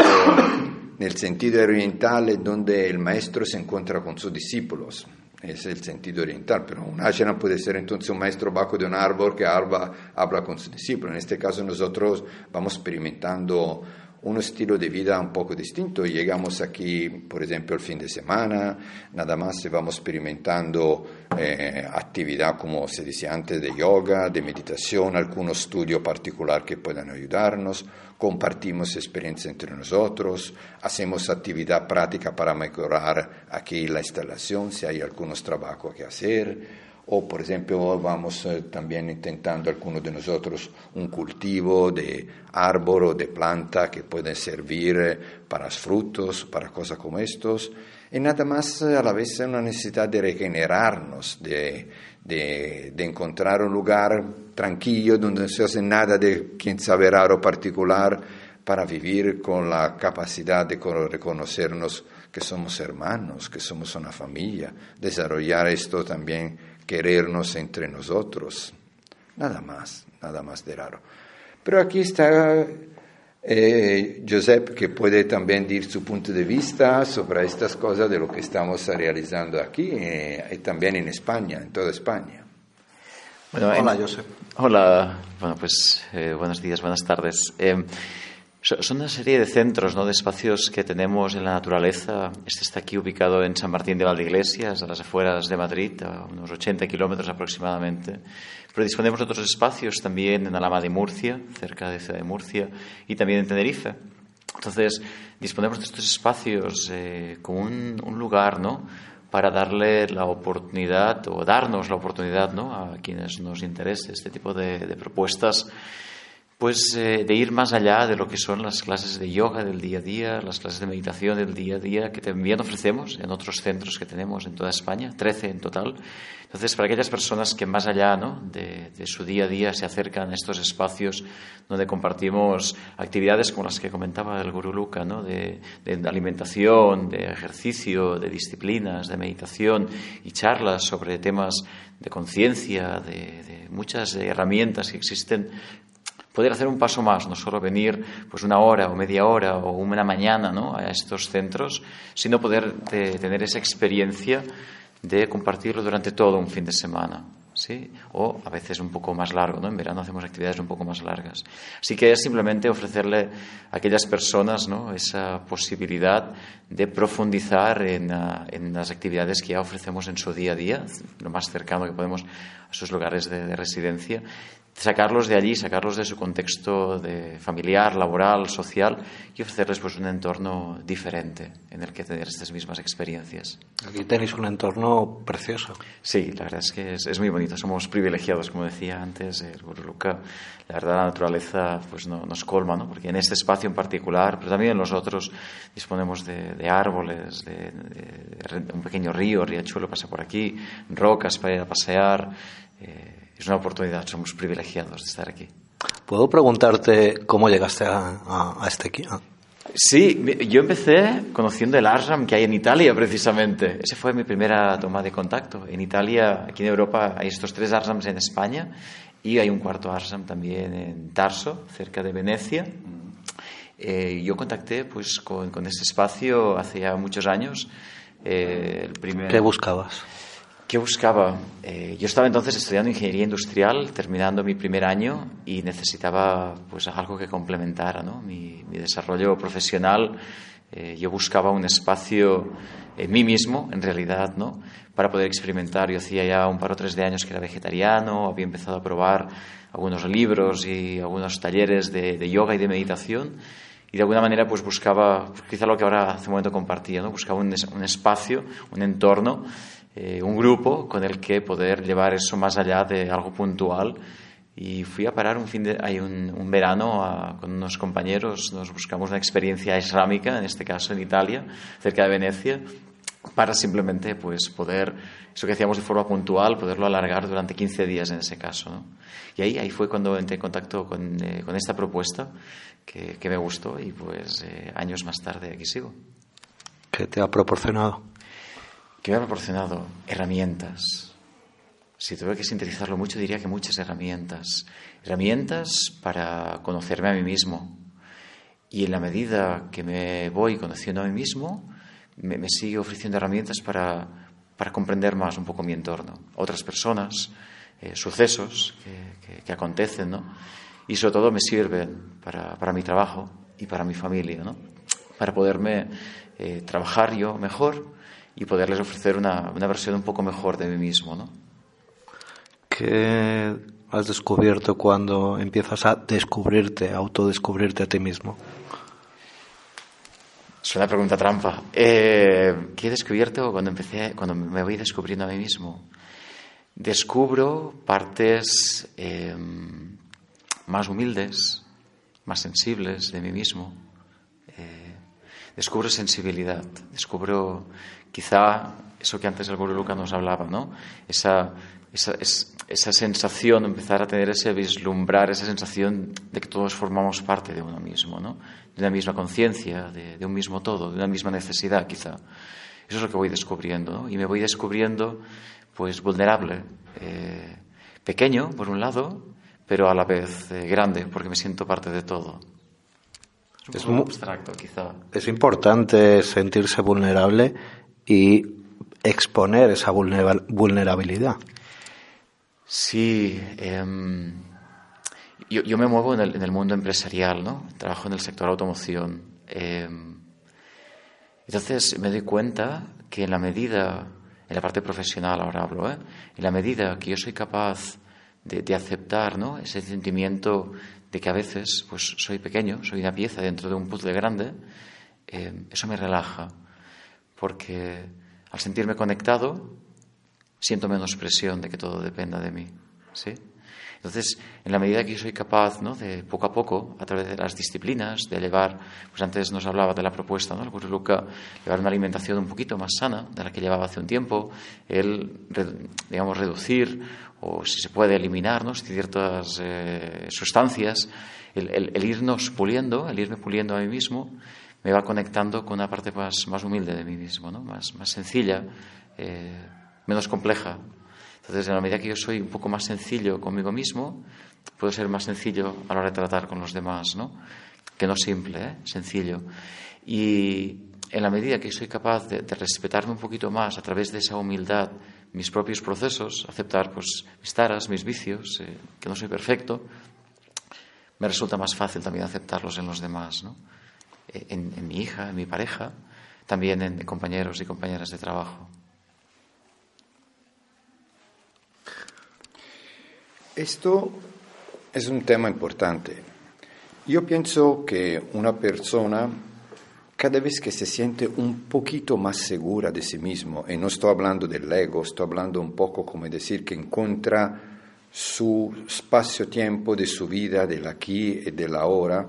nel sentido orientale donde el maestro se encuentra con sus discípulos. Es el sentido oriental, pero un ashram puede ser entonces un maestro bajo de un árbol que habla, habla con sus discípulos. En este caso nosotros vamos experimentando un estilo de vida un poco distinto. Llegamos aquí, por ejemplo, el fin de semana, nada más vamos experimentando eh, actividad, como se decía antes, de yoga, de meditación, algún estudio particular que puedan ayudarnos, compartimos experiencia entre nosotros, hacemos actividad práctica para mejorar aquí la instalación, si hay algunos trabajos que hacer o por ejemplo vamos eh, también intentando algunos de nosotros un cultivo de árbol o de planta que pueden servir eh, para frutos, para cosas como estos, y nada más eh, a la vez una necesidad de regenerarnos, de, de, de encontrar un lugar tranquilo donde no se hace nada de quien sabe raro particular para vivir con la capacidad de reconocernos que somos hermanos, que somos una familia, desarrollar esto también querernos entre nosotros. Nada más, nada más de raro. Pero aquí está eh, Josep que puede también dar su punto de vista sobre estas cosas de lo que estamos realizando aquí eh, y también en España, en toda España. hola, Josep. Hola, bueno, pues eh, buenos días, buenas tardes. Son una serie de centros, ¿no? de espacios que tenemos en la naturaleza. Este está aquí ubicado en San Martín de Valdeiglesias, a las afueras de Madrid, a unos 80 kilómetros aproximadamente. Pero disponemos de otros espacios también en Alama de Murcia, cerca de Ciudad de Murcia, y también en Tenerife. Entonces, disponemos de estos espacios eh, como un, lugar, ¿no? para darle la oportunidad o darnos la oportunidad ¿no? a quienes nos interese este tipo de, de propuestas pues de ir más allá de lo que son las clases de yoga del día a día, las clases de meditación del día a día que también ofrecemos en otros centros que tenemos en toda España, 13 en total. Entonces, para aquellas personas que más allá de, su día a día se acercan a estos espacios donde compartimos actividades como las que comentaba el Guru Luca, ¿no? de, alimentación, de ejercicio, de disciplinas, de meditación y charlas sobre temas de conciencia, de, muchas herramientas que existen poder hacer un paso más, no solo venir pues una hora o media hora o una mañana ¿no? a estos centros, sino poder tener esa experiencia de compartirlo durante todo un fin de semana. ¿Sí? O a veces un poco más largo, ¿no? En verano hacemos actividades un poco más largas. Así que es simplemente ofrecerle a aquellas personas, ¿no? Esa posibilidad de profundizar en, ah, en, las actividades que ya ofrecemos en su día a día, lo más cercano que podemos a sus lugares de, de residencia, sacarlos de allí, sacarlos de su contexto de familiar, laboral, social y ofrecerles pues un entorno diferente en el que tener estas mismas experiencias. Aquí tenéis un entorno precioso. Sí, la verdad es que es, muy bonito. Somos privilegiados, como decía antes el Guru Luca. La verdad, la naturaleza pues no, nos colma, ¿no? porque en este espacio en particular, pero también en los otros, disponemos de, árboles, de, un pequeño río, riachuelo pasa por aquí, rocas para ir a pasear. Eh, es una oportunidad, somos privilegiados de estar aquí. ¿Puedo preguntarte cómo llegaste a, este aquí? Sí, yo empecé conociendo el ASRAM que hay en Italia precisamente. Esa fue mi primera toma de contacto. En Italia, aquí en Europa, hay estos tres ASRAMs en España y hay un cuarto ASRAM también en Tarso, cerca de Venecia. Eh, yo contacté pues, con, con, este espacio hace ya muchos años. Eh, el primer... ¿Qué buscabas? ¿Qué buscaba? Eh, yo estaba entonces estudiando ingeniería industrial, terminando mi primer año y necesitaba pues algo que complementara ¿no? mi, desarrollo profesional. Eh, yo buscaba un espacio en mí mismo, en realidad, ¿no? para poder experimentar. Yo hacía ya un par o tres de años que era vegetariano, había empezado a probar algunos libros y algunos talleres de, de yoga y de meditación y de alguna manera pues buscaba, quizá lo que ahora hace un momento compartía, ¿no? buscaba un, un espacio, un entorno eh, un grupo con el que poder llevar eso más allá de algo puntual. Y fui a parar un, fin de, hay un, un verano con unos compañeros, nos buscamos una experiencia islámica, en este caso en Italia, cerca de Venecia, para simplemente pues, poder, eso que hacíamos de forma puntual, poderlo alargar durante 15 días en ese caso. ¿no? Y ahí, ahí fue cuando entré en contacto con, eh, con esta propuesta que, que, me gustó y pues eh, años más tarde aquí sigo. ¿Qué te ha proporcionado? Que me ha proporcionado herramientas, si tuve que sintetizarlo mucho, diría que muchas herramientas. Herramientas para conocerme a mí mismo. Y en la medida que me voy conociendo a mí mismo, me, sigue ofreciendo herramientas para, para, comprender más un poco mi entorno, otras personas, eh, sucesos que, que, acontecen, ¿no? Y sobre todo me sirven para, para mi trabajo y para mi familia, ¿no? Para poderme eh, trabajar yo mejor y poderles ofrecer una, una versión un poco mejor de mí mismo, ¿no? ¿Qué has descubierto cuando empiezas a descubrirte, a autodescubrirte a ti mismo? Es una pregunta trampa. Eh, ¿Qué he descubierto cuando empecé, cuando me voy descubriendo a mí mismo? Descubro partes em, más humildes, más sensibles de mí mismo. Eh, descubro sensibilidad, descubro quizá eso que antes el Guru Luca nos hablaba, ¿no? Esa esa, esa sensación, empezar a tener ese vislumbrar, esa sensación de que todos formamos parte de uno mismo, ¿no? de una misma conciencia, de, un mismo todo, de una misma necesidad quizá. Eso es lo que voy descubriendo, ¿no? y me voy descubriendo pues vulnerable, eh, pequeño por un lado, pero a la vez eh, grande, porque me siento parte de todo. Es, muy abstracto, quizá. Es importante sentirse vulnerable y exponer esa vulnerabilidad. Sí, em, yo, me muevo en el, mundo empresarial, ¿no? Trabajo en el sector automoción. Em, entonces me doy cuenta que en la medida, en la parte profesional ahora hablo, ¿eh? en la medida que yo soy capaz de, aceptar ¿no? ese sentimiento de que a veces pues, soy pequeño, soy una pieza dentro de un puzzle grande, em, eso me relaja, porque al sentirme conectado, siento menos presión de que todo dependa de mí. ¿sí? Entonces, en la medida que soy capaz, ¿no? de poco a poco, a través de las disciplinas, de llevar, pues antes nos hablaba de la propuesta, ¿no? El Guru Luca, llevar una alimentación un poquito más sana de la que llevaba hace un tiempo, el, digamos, reducir o, si se puede, eliminar ¿no? ciertas eh, sustancias, el, el, irnos puliendo, el irme puliendo a mí mismo, me va conectando con una parte más, más humilde de mí mismo, ¿no? más, más sencilla. Eh, menos compleja. Entonces, en la medida que yo soy un poco más sencillo conmigo mismo, puedo ser más sencillo a la hora de tratar con los demás, ¿no? Que no simple, ¿eh? sencillo. Y en la medida que soy capaz de, respetarme un poquito más a través de esa humildad, mis propios procesos, aceptar pues, mis taras, mis vicios, eh, que no soy perfecto, me resulta más fácil también aceptarlos en los demás, ¿no? Eh, en, en mi hija, en mi pareja, también en compañeros y compañeras de trabajo. Esto es un tema importante. Yo pienso que una persona, cada vez que se siente un poquito más segura de sí mismo, y no estoy hablando del ego, estoy hablando un poco como decir que encuentra su espacio-tiempo de su vida, del aquí y del ahora,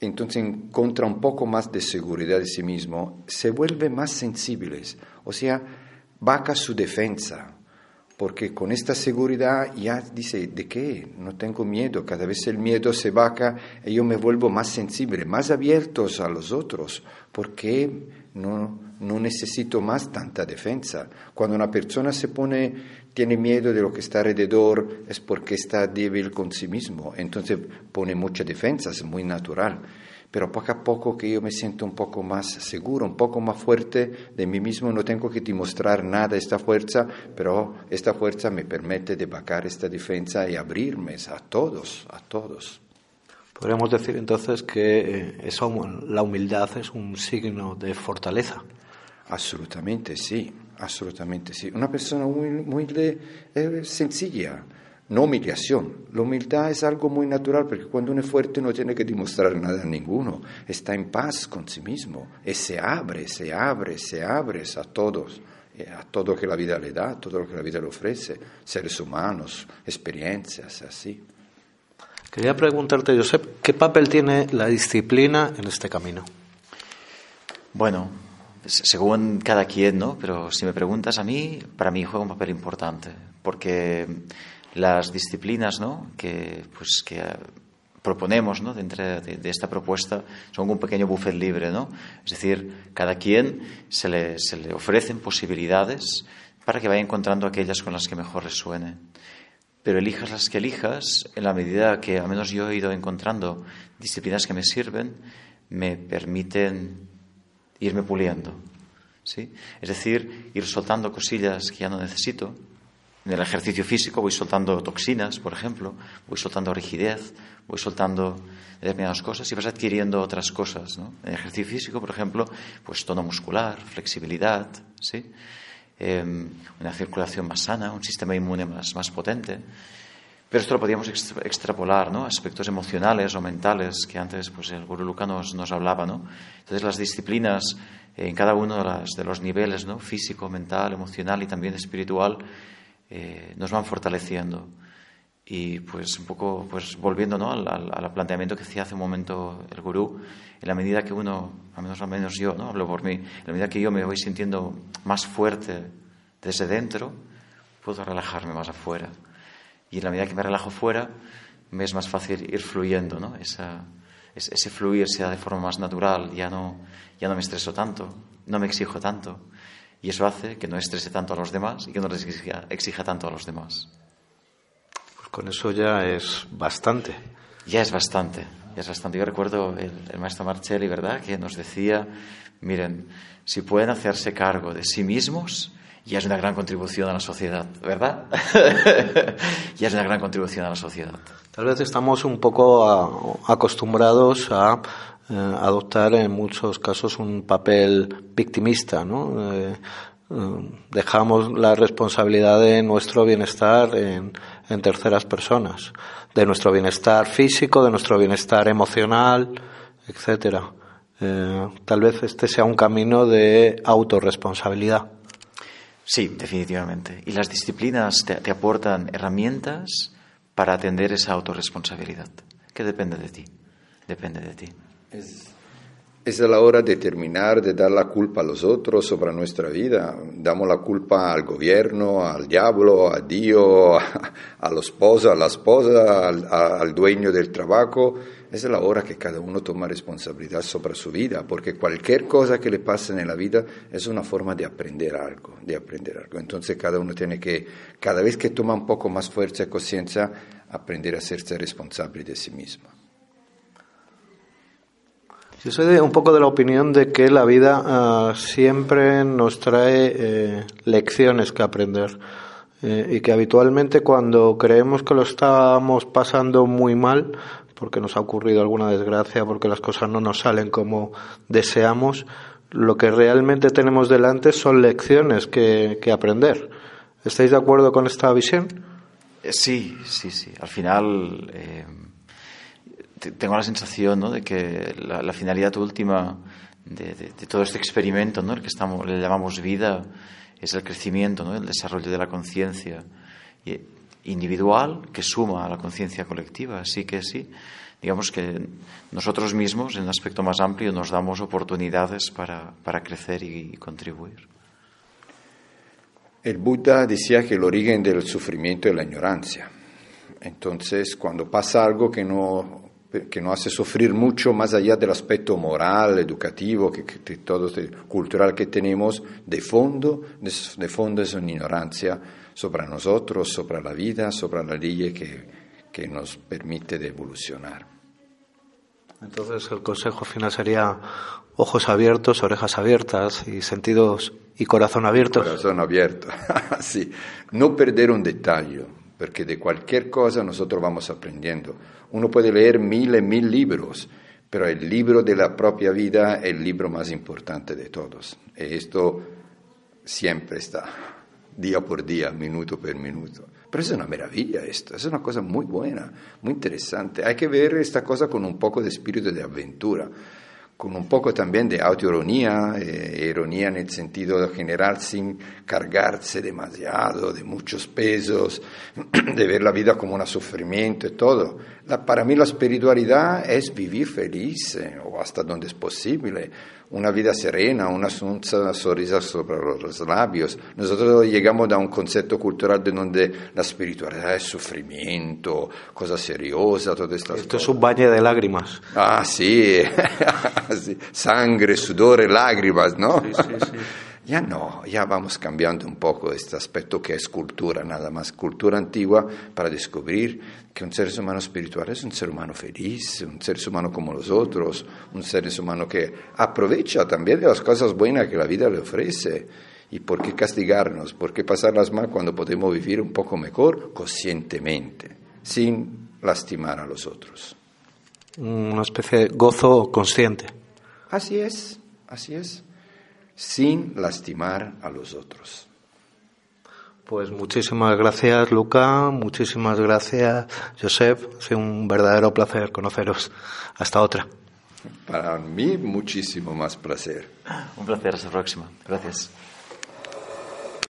entonces encuentra un poco más de seguridad de sí mismo, se vuelve más sensible, o sea, baja su defensa porque con esta seguridad ya dice, ¿de qué? No tengo miedo, cada vez el miedo se baja y yo me vuelvo más sensible, más abierto a los otros, porque no, no necesito más tanta defensa. Cuando una persona se pone, tiene miedo de lo que está alrededor, es porque está débil con sí mismo, entonces pone mucha defensa, es muy natural pero poco a poco que yo me siento un poco más seguro, un poco más fuerte de mí mismo, no tengo que demostrar nada esta fuerza, pero esta fuerza me permite de bajar esta defensa y abrirme a todos, a todos. Podríamos decir entonces que eh, eso, la humildad es un signo de fortaleza. Absolutamente sí, absolutamente sí. Una persona muy humilde es sencilla, no humillación. La humildad es algo muy natural porque cuando uno es fuerte no tiene que demostrar nada a ninguno, está en paz con sí mismo y se abre, se abre, se abre a todos, eh, a todo lo que la vida le da, a todo lo que la vida le ofrece, seres humanos, experiencias, así. Quería preguntarte, Josep, ¿qué papel tiene la disciplina en este camino? Bueno, según cada quien, ¿no? Pero si me preguntas a mí, para mí juega un papel importante, porque las disciplinas ¿no? que, pues, que proponemos ¿no? dentro de, esta propuesta son un pequeño buffet libre. ¿no? Es decir, cada quien se le, se le ofrecen posibilidades para que vaya encontrando aquellas con las que mejor resuene. Pero elijas las que elijas, en la medida que al menos yo he ido encontrando disciplinas que me sirven, me permiten irme puliendo. ¿sí? Es decir, ir soltando cosillas que ya no necesito. En el ejercicio físico voy soltando toxinas, por ejemplo, voy soltando rigidez, voy soltando determinadas cosas y vas adquiriendo otras cosas. ¿no? En el ejercicio físico, por ejemplo, pues tono muscular, flexibilidad, ¿sí? Em, una circulación más sana, un sistema inmune más, más potente. Pero esto lo podríamos extrapolar ¿no? aspectos emocionales o mentales que antes pues, el Guru Luca nos, nos hablaba. ¿no? Entonces, las disciplinas en cada uno de, las, de los niveles, ¿no? físico, mental, emocional y también espiritual, eh, nos van fortaleciendo. Y pues un poco pues, volviendo ¿no? al, al, planteamiento que hacía hace un momento el Gurú, en la medida que uno, al menos, al menos yo, ¿no? hablo por mí, en la medida que yo me voy sintiendo más fuerte desde dentro, puedo relajarme más afuera. Y en la medida que me relajo fuera, me es más fácil ir fluyendo, ¿no? Esa, ese fluir sea de forma más natural, ya no, ya no me estreso tanto, no me exijo tanto. Y eso hace que no estrese tanto a los demás y que no les exija, exija tanto a los demás. Pues con eso ya es bastante. Ya es bastante, ya es bastante. Yo recuerdo el, el maestro Marcelli, ¿verdad?, que nos decía, miren, si pueden hacerse cargo de sí mismos, ya es una gran contribución a la sociedad, ¿verdad? ya es una gran contribución a la sociedad. Tal vez estamos un poco acostumbrados a eh, adoptar en muchos casos un papel victimista, ¿no? Eh, eh, dejamos la responsabilidad de nuestro bienestar en, en, terceras personas, de nuestro bienestar físico, de nuestro bienestar emocional, etcétera. tal vez este sea un camino de autorresponsabilidad. Sí, definitivamente. Y las disciplinas te, aportan herramientas para atender esa autorresponsabilidad, que depende de ti. Depende de ti. Es la hora de terminar de dar la culpa a los otros sobre nuestra vida. Damos la culpa al gobierno, al diablo, a Dios, a, la esposa, a la esposa, al, al dueño del trabajo es la hora que cada uno toma responsabilidad sobre su vida, porque cualquier cosa que le pase en la vida es una forma de aprender algo, de aprender algo. Entonces cada uno tiene que, cada vez que toma un poco más fuerza y conciencia, aprender a hacerse responsable de sí mismo. Yo soy un poco de la opinión de que la vida uh, siempre nos trae eh, lecciones que aprender. Eh, y que habitualmente cuando creemos que lo estamos pasando muy mal, porque nos ha ocurrido alguna desgracia, porque las cosas no nos salen como deseamos, lo que realmente tenemos delante son lecciones que, que aprender. ¿Estáis de acuerdo con esta visión? Eh, sí, sí, sí. Al final eh, tengo la sensación ¿no? de que la, finalidad última de, de, todo este experimento, ¿no? el que estamos, le llamamos vida, es el crecimiento, ¿no? el desarrollo de la conciencia individual que suma a la conciencia colectiva. Así que sí, digamos que nosotros mismos, en un aspecto más amplio, nos damos oportunidades para, para crecer y, y contribuir. El Buda decía que el origen del sufrimiento es la ignorancia. Entonces, cuando pasa algo que no, que no hace sufrir mucho más allá del aspecto moral, educativo, que, que todo cultural que tenemos, de fondo, de, de fondo es una ignorancia sobre nosotros, sobre la vida, sobre la ley que, que nos permite de evolucionar. Entonces el consejo final sería ojos abiertos, orejas abiertas y sentidos y corazón abierto. Corazón abierto, sí. No perder un detalle, porque de cualquier cosa nosotros vamos aprendiendo. Uno puede leer mil y mil libros, pero el libro de la propia vida es el libro más importante de todos. Y esto siempre está día por día, minuto per minuto. Pero es una maravilla esto, es una cosa muy buena, muy interesante. Hay que ver esta cosa con un poco de espíritu de aventura, con un poco también de autoironía, eh, ironía en el sentido general sin cargarse demasiado de muchos pesos, de ver la vida como un sufrimiento y todo. La, para mí la espiritualidad es vivir feliz, eh, o hasta donde es posible una vida serena, una sonrisa sobre los labios. Nosotros llegamos a un concepto cultural de donde la espiritualidad es sufrimiento, cosa seriosa, todo esto. Esto es un baño de lágrimas. Ah, sí. sangre, sudor, lágrimas, ¿no? Sí, sí, sí. Ya no, ya vamos cambiando un poco este aspecto que es cultura, nada más cultura antigua, para descubrir que un ser humano espiritual es un ser humano feliz, un ser humano como los otros, un ser humano que aprovecha también de las cosas buenas que la vida le ofrece. ¿Y por qué castigarnos? ¿Por qué pasarlas mal cuando podemos vivir un poco mejor conscientemente, sin lastimar a los otros? Una especie de gozo consciente. Así es, así es sin lastimar a los otros. Pues muchísimas gracias, Luca. Muchísimas gracias, Josep. Ha sido un verdadero placer conoceros. Hasta otra. Para mí, muchísimo más placer. Un placer. Hasta la próxima. Gracias.